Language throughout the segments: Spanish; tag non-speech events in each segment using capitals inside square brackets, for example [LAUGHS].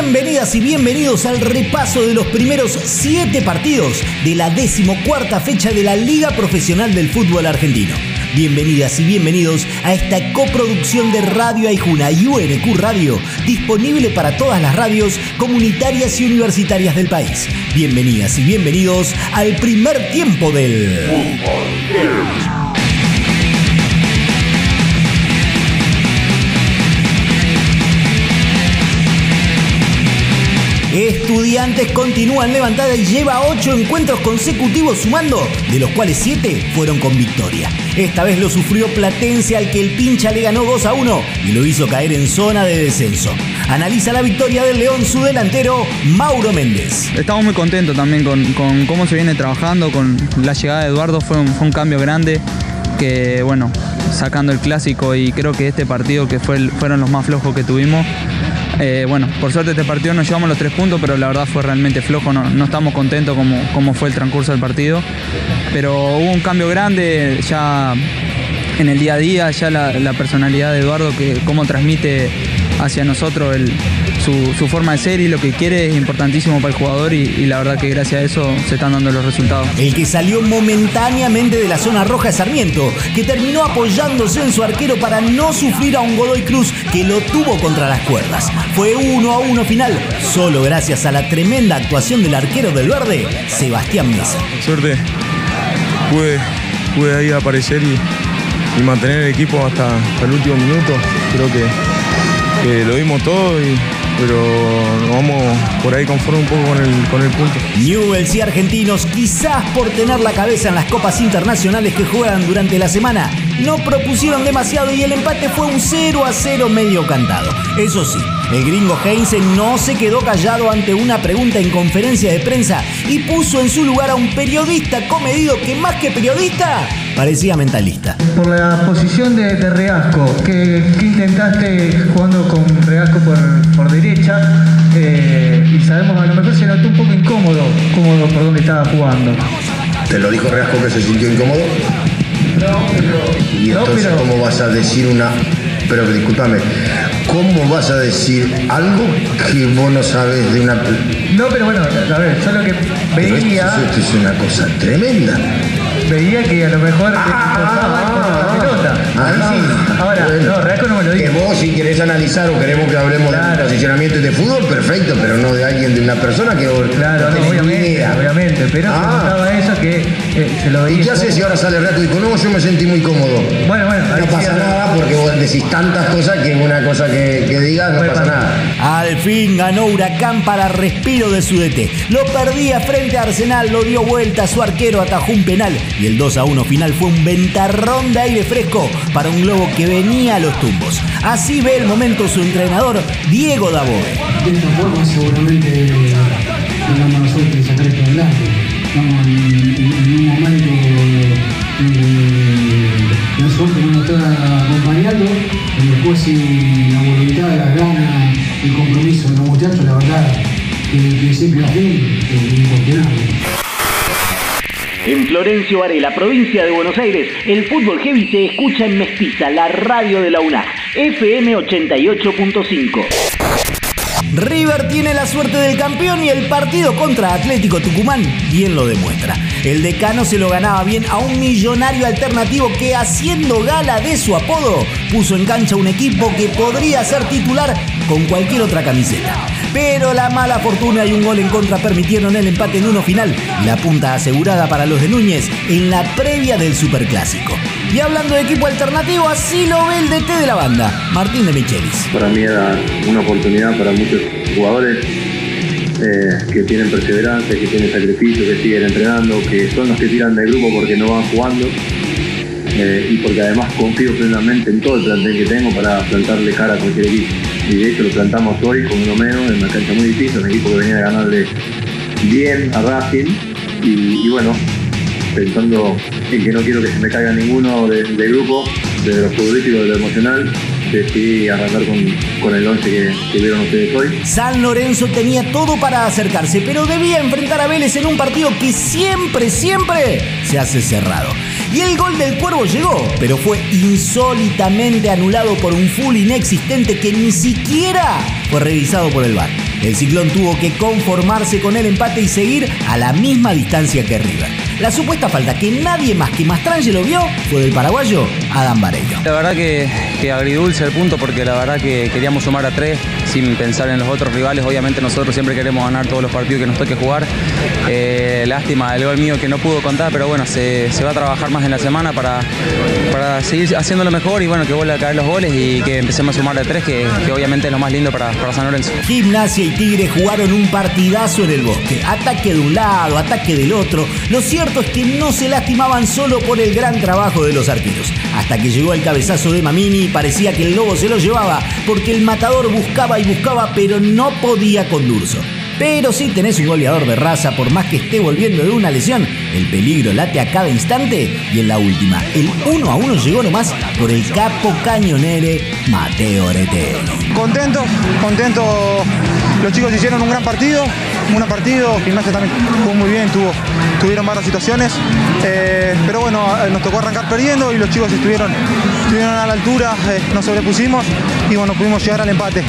Bienvenidas y bienvenidos al repaso de los primeros siete partidos de la decimocuarta fecha de la Liga Profesional del Fútbol Argentino. Bienvenidas y bienvenidos a esta coproducción de Radio Aijuna y UNQ Radio, disponible para todas las radios comunitarias y universitarias del país. Bienvenidas y bienvenidos al primer tiempo del Fútbol. Estudiantes continúan levantada y lleva ocho encuentros consecutivos sumando, de los cuales siete fueron con victoria. Esta vez lo sufrió Platense al que el pincha le ganó 2 a 1 y lo hizo caer en zona de descenso. Analiza la victoria del León su delantero Mauro Méndez. Estamos muy contentos también con, cómo se viene trabajando, con la llegada de Eduardo fue un, cambio grande que bueno, sacando el clásico y creo que este partido que fue fueron los más flojos que tuvimos, eh, bueno, por suerte este partido nos llevamos los tres puntos, pero la verdad fue realmente flojo, no, estamos contentos como, como fue el transcurso del partido. Pero hubo un cambio grande ya en el día a día, ya la, personalidad de Eduardo, que cómo transmite hacia nosotros su, forma de ser y lo que quiere es importantísimo para el jugador y, la verdad que gracias a eso se están dando los resultados. El que salió momentáneamente de la zona roja es Sarmiento, que terminó apoyándose en su arquero para no sufrir a un Godoy Cruz que lo tuvo contra las cuerdas. Fue uno a uno final, solo gracias a la tremenda actuación del arquero del verde, Sebastián Mesa. Suerte, pude, pude ahí aparecer y, mantener el equipo hasta, el último minuto. Creo que, que lo vimos todo y pero vamos por ahí conforme un poco con el, con el punto. Newells y argentinos, quizás por tener la cabeza en las copas internacionales que juegan durante la semana, no propusieron demasiado y el empate fue un 0 a 0 medio cantado. Eso sí, el gringo Heinze no se quedó callado ante una pregunta en conferencia de prensa y puso en su lugar a un periodista comedido que más que periodista parecía mentalista. Por la posición de, Reasco, ¿qué, intentaste jugando con Reasco por, por derecha? Eh, y sabemos, a lo mejor se notó un poco incómodo, cómodo por dónde estaba jugando. ¿Te lo dijo Reasco que se sintió incómodo? No, pero. ¿Y entonces cómo vas a decir una.? Pero discúlpame, ¿cómo vas a decir algo que vos no sabes de una. No, pero bueno, a ver, yo lo que veía. esto es una cosa tremenda veía que a lo mejor ah, [LAUGHS] ah. Ah, Ahora, no, Reasco no me lo dijo. Que vos si querés analizar o queremos que hablemos de posicionamiento de fútbol, perfecto, pero no de alguien, de una persona que Claro, no, obviamente, obviamente, pero ah. eso que eh, se lo veía. ¿Y qué haces si ahora sale Reasco y dijo, no, yo me sentí muy cómodo? Bueno, bueno. No pasa nada porque vos decís tantas cosas que una cosa que, que digas no pasa nada. Al fin ganó Huracán para respiro de su DT. Lo perdía frente a Arsenal, lo dio vuelta, su arquero atajó un penal y el 2 a 1 final fue un ventarrón de aire fresco para un globo que venía a los tumbos. Así ve el momento su entrenador, Diego Davoe. De esta forma seguramente tengamos la suerte sacar esto adelante. Estamos en, un momento de la suerte que nos está acompañando y después si la voluntad, las ganas, el compromiso de los muchachos, la verdad, que el principio a fin es incuestionable. En Florencio Varela, provincia de Buenos Aires, el fútbol heavy se escucha en Mestiza, la radio de la UNA, FM 88.5. River tiene la suerte del campeón y el partido contra Atlético Tucumán bien lo demuestra. El decano se lo ganaba bien a un millonario alternativo que haciendo gala de su apodo puso en cancha un equipo que podría ser titular con cualquier otra camiseta. Pero la mala fortuna y un gol en contra permitieron el empate en uno final la punta asegurada para los de Núñez en la previa del Superclásico. Y hablando de equipo alternativo, así lo ve el DT de la banda, Martín de Michelis. Para mí era una oportunidad para muchos jugadores eh, que tienen perseverancia, que tienen sacrificio, que siguen entrenando, que son los que tiran del grupo porque no van jugando. Eh, y porque además confío plenamente en todo el plantel que tengo para plantarle cara a cualquier equipo y de hecho lo plantamos hoy con uno menos en una cancha muy difícil, un equipo que venía a ganarle bien a Racing y, bueno, pensando en que no quiero que se me caiga ninguno del grupo, de los futbolísticos, de lo emocional, decidí arrancar con, el 11 que, que, vieron ustedes hoy. San Lorenzo tenía todo para acercarse, pero debía enfrentar a Vélez en un partido que siempre, siempre se hace cerrado. Y el gol del Cuervo llegó, pero fue insólitamente anulado por un full inexistente que ni siquiera fue revisado por el VAR. El Ciclón tuvo que conformarse con el empate y seguir a la misma distancia que River. La supuesta falta que nadie más que lo vio fue del paraguayo Adam Varello. La verdad que, que agridulce el punto porque la verdad que queríamos sumar a tres sin pensar en los otros rivales. Obviamente nosotros siempre queremos ganar todos los partidos que nos toque jugar. Eh, lástima el gol mío que no pudo contar, pero bueno, se, va a trabajar más en la semana para, para seguir haciéndolo mejor y bueno, que vuelva a caer los goles y que empecemos a sumar de tres, que, obviamente es lo más lindo para, para San Lorenzo. Gimnasia y Tigre jugaron un partidazo en el bosque. Ataque de un lado, ataque del otro. Lo cierto es que no se lastimaban solo por el gran trabajo de los arqueros. Hasta que llegó el cabezazo de Mamini parecía que el lobo se lo llevaba, porque el matador buscaba y buscaba, pero no podía con Durso. Pero si tenés un goleador de raza, por más que esté volviendo de una lesión, el peligro late a cada instante y en la última, el 1 a 1 llegó nomás por el capo cañonere Mateo Orete. Contento, contento. Los chicos hicieron un gran partido, un gran partido. Gimnasia también jugó muy bien, tuvo, tuvieron varias situaciones. Eh, pero bueno, nos tocó arrancar perdiendo y los chicos estuvieron, estuvieron a la altura, eh, nos sobrepusimos y bueno, pudimos llegar al empate.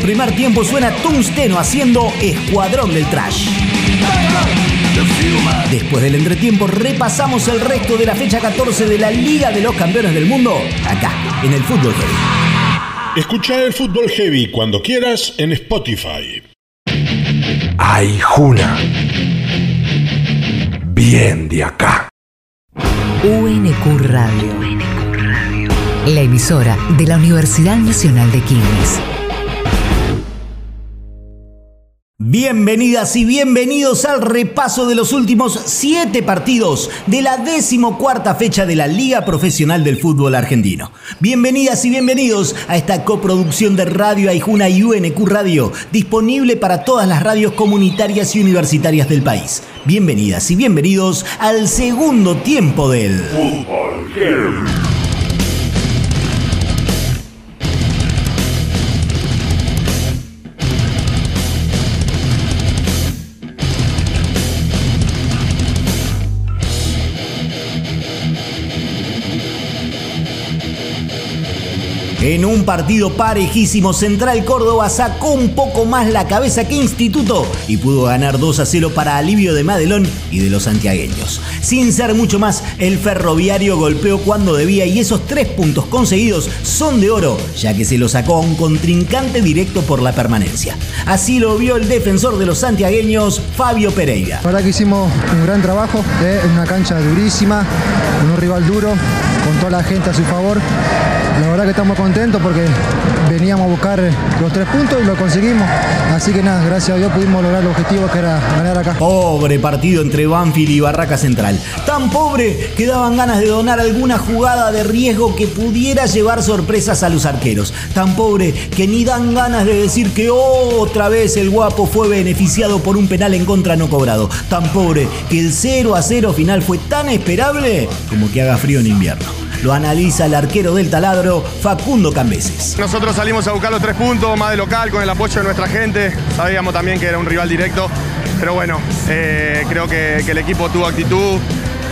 Primer tiempo suena Tungsteno haciendo Escuadrón del Trash. Después del entretiempo repasamos el resto de la fecha 14 de la Liga de los Campeones del Mundo, acá, en el Fútbol Heavy. Escucha el Fútbol Heavy cuando quieras en Spotify. Ay, Juna. Bien de acá. UNQ Radio. La emisora de la Universidad Nacional de Quilmes. Bienvenidas y bienvenidos al repaso de los últimos siete partidos de la decimocuarta fecha de la Liga Profesional del Fútbol Argentino. Bienvenidas y bienvenidos a esta coproducción de Radio Aijuna y UNQ Radio, disponible para todas las radios comunitarias y universitarias del país. Bienvenidas y bienvenidos al segundo tiempo del Fútbol En un partido parejísimo, Central Córdoba sacó un poco más la cabeza que Instituto y pudo ganar 2 a 0 para alivio de Madelón y de los santiagueños. Sin ser mucho más, el ferroviario golpeó cuando debía y esos tres puntos conseguidos son de oro, ya que se lo sacó a un contrincante directo por la permanencia. Así lo vio el defensor de los santiagueños, Fabio Pereira. La verdad que hicimos un gran trabajo, ¿eh? en una cancha durísima, un rival duro, con toda la gente a su favor. La verdad que estamos contentos porque veníamos a buscar los tres puntos y lo conseguimos. Así que nada, gracias a Dios pudimos lograr el objetivo que era ganar acá. Pobre partido entre Banfield y Barraca Central. Tan pobre que daban ganas de donar alguna jugada de riesgo que pudiera llevar sorpresas a los arqueros. Tan pobre que ni dan ganas de decir que otra vez el guapo fue beneficiado por un penal en contra no cobrado. Tan pobre que el 0 a 0 final fue tan esperable como que haga frío en invierno. Lo analiza el arquero del taladro, Facundo Cambeses. Nosotros salimos a buscar los tres puntos, más de local, con el apoyo de nuestra gente. Sabíamos también que era un rival directo, pero bueno, eh, creo que, el equipo tuvo actitud,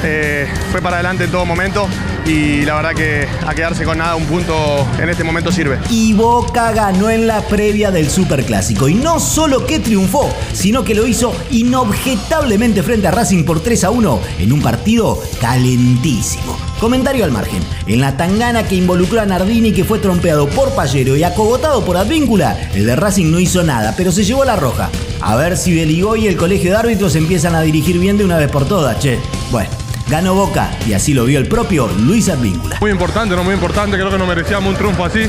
eh, fue para adelante en todo momento y la verdad que a quedarse con nada un punto en este momento sirve. Y Boca ganó en la previa del Superclásico y no solo que triunfó, sino que lo hizo inobjetablemente frente a Racing por 3 a 1 en un partido calentísimo. Comentario al margen. En la tangana que involucró a Nardini que fue trompeado por Pallero y acogotado por Advíncula, el de Racing no hizo nada, pero se llevó la roja. A ver si Beligó y el colegio de árbitros empiezan a dirigir bien de una vez por todas, che. Bueno. Ganó Boca y así lo vio el propio Luis Advíncula. Muy importante, ¿no? Muy importante. Creo que nos merecíamos un triunfo así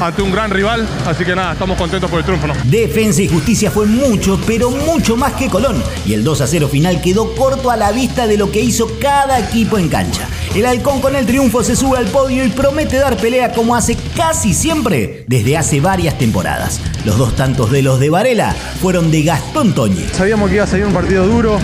ante un gran rival. Así que nada, estamos contentos por el triunfo, ¿no? Defensa y justicia fue mucho, pero mucho más que Colón. Y el 2 a 0 final quedó corto a la vista de lo que hizo cada equipo en cancha. El halcón con el triunfo se sube al podio y promete dar pelea como hace casi siempre desde hace varias temporadas. Los dos tantos de los de Varela fueron de Gastón Toñi. Sabíamos que iba a salir un partido duro,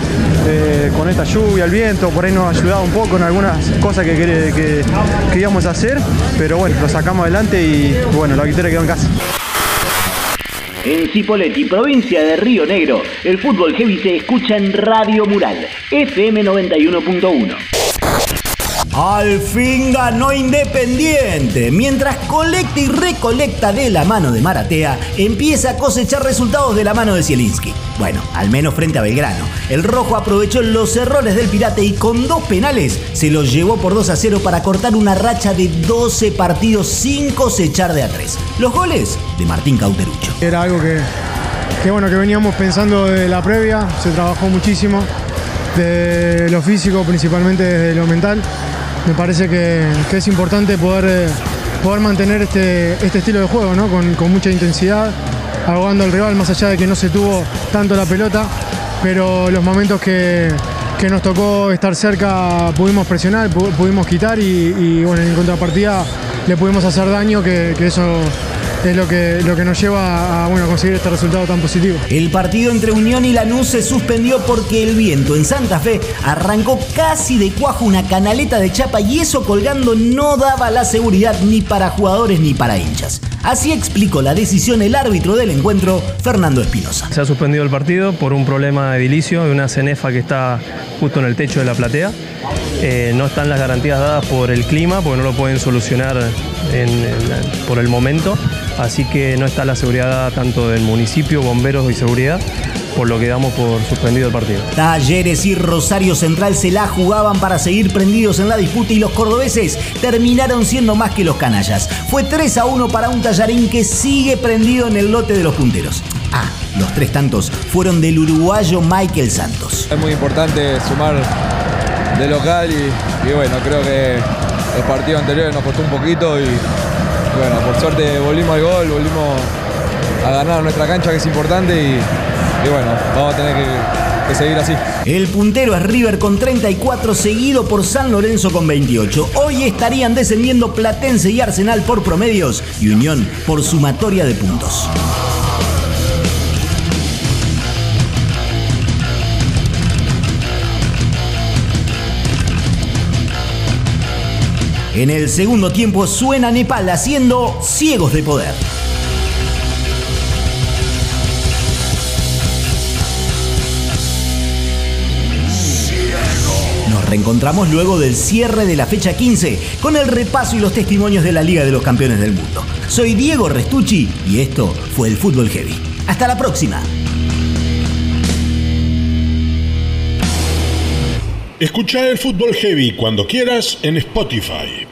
eh, con esta lluvia, el viento, por ahí nos ayudado un poco en algunas cosas que, que, que, íbamos a hacer, pero bueno, lo sacamos adelante y bueno, la victoria quedó en casa. En Cipolletti, provincia de Río Negro, el fútbol heavy se escucha en Radio Mural, FM 91.1. Al fin ganó Independiente. Mientras colecta y recolecta de la mano de Maratea, empieza a cosechar resultados de la mano de Zielinski. Bueno, al menos frente a Belgrano. El rojo aprovechó los errores del Pirate y con dos penales se los llevó por 2 a 0 para cortar una racha de 12 partidos sin cosechar de a 3. Los goles de Martín Cauterucho. Era algo que, que bueno, que veníamos pensando de la previa, se trabajó muchísimo, de lo físico, principalmente desde lo mental. Me parece que, que es importante poder, eh, poder mantener este, este estilo de juego, ¿no? con, con mucha intensidad, ahogando al rival, más allá de que no se tuvo tanto la pelota, pero los momentos que, que nos tocó estar cerca pudimos presionar, pu- pudimos quitar y, bueno, en contrapartida le pudimos hacer daño, que eso es lo que, lo que nos lleva a bueno, conseguir este resultado tan positivo. El partido entre Unión y Lanús se suspendió porque el viento en Santa Fe arrancó casi de cuajo una canaleta de chapa y eso colgando no daba la seguridad ni para jugadores ni para hinchas. Así explicó la decisión el árbitro del encuentro, Fernando Espinosa. Se ha suspendido el partido por un problema de edilicio y una cenefa que está justo en el techo de la platea. Eh, no están las garantías dadas por el clima, porque no lo pueden solucionar en- en- por el momento. Así que no está la seguridad dada tanto del municipio, bomberos y seguridad, por lo que damos por suspendido el partido. Talleres y Rosario Central se la jugaban para seguir prendidos en la disputa y los cordobeses terminaron siendo más que los canallas. Fue 3 a 1 para un tallarín que sigue prendido en el lote de los punteros. Ah, los tres tantos fueron del uruguayo Michael Santos. Es muy importante sumar de local y, bueno, creo que el partido anterior nos costó un poquito y bueno, por suerte volvimos al gol, volvimos a ganar nuestra cancha que es importante y, bueno, vamos a tener que seguir así. El puntero es River con 34, seguido por San Lorenzo con 28. Hoy estarían descendiendo Platense y Arsenal por promedios y Unión por sumatoria de puntos. En el segundo tiempo suena Nepal haciendo Ciegos de Poder. Nos reencontramos luego del cierre de la fecha 15 con el repaso y los testimonios de la Liga de los Campeones del Mundo. Soy Diego Restucci y esto fue el Fútbol Heavy. Hasta la próxima. Escucha el Fútbol Heavy cuando quieras en Spotify.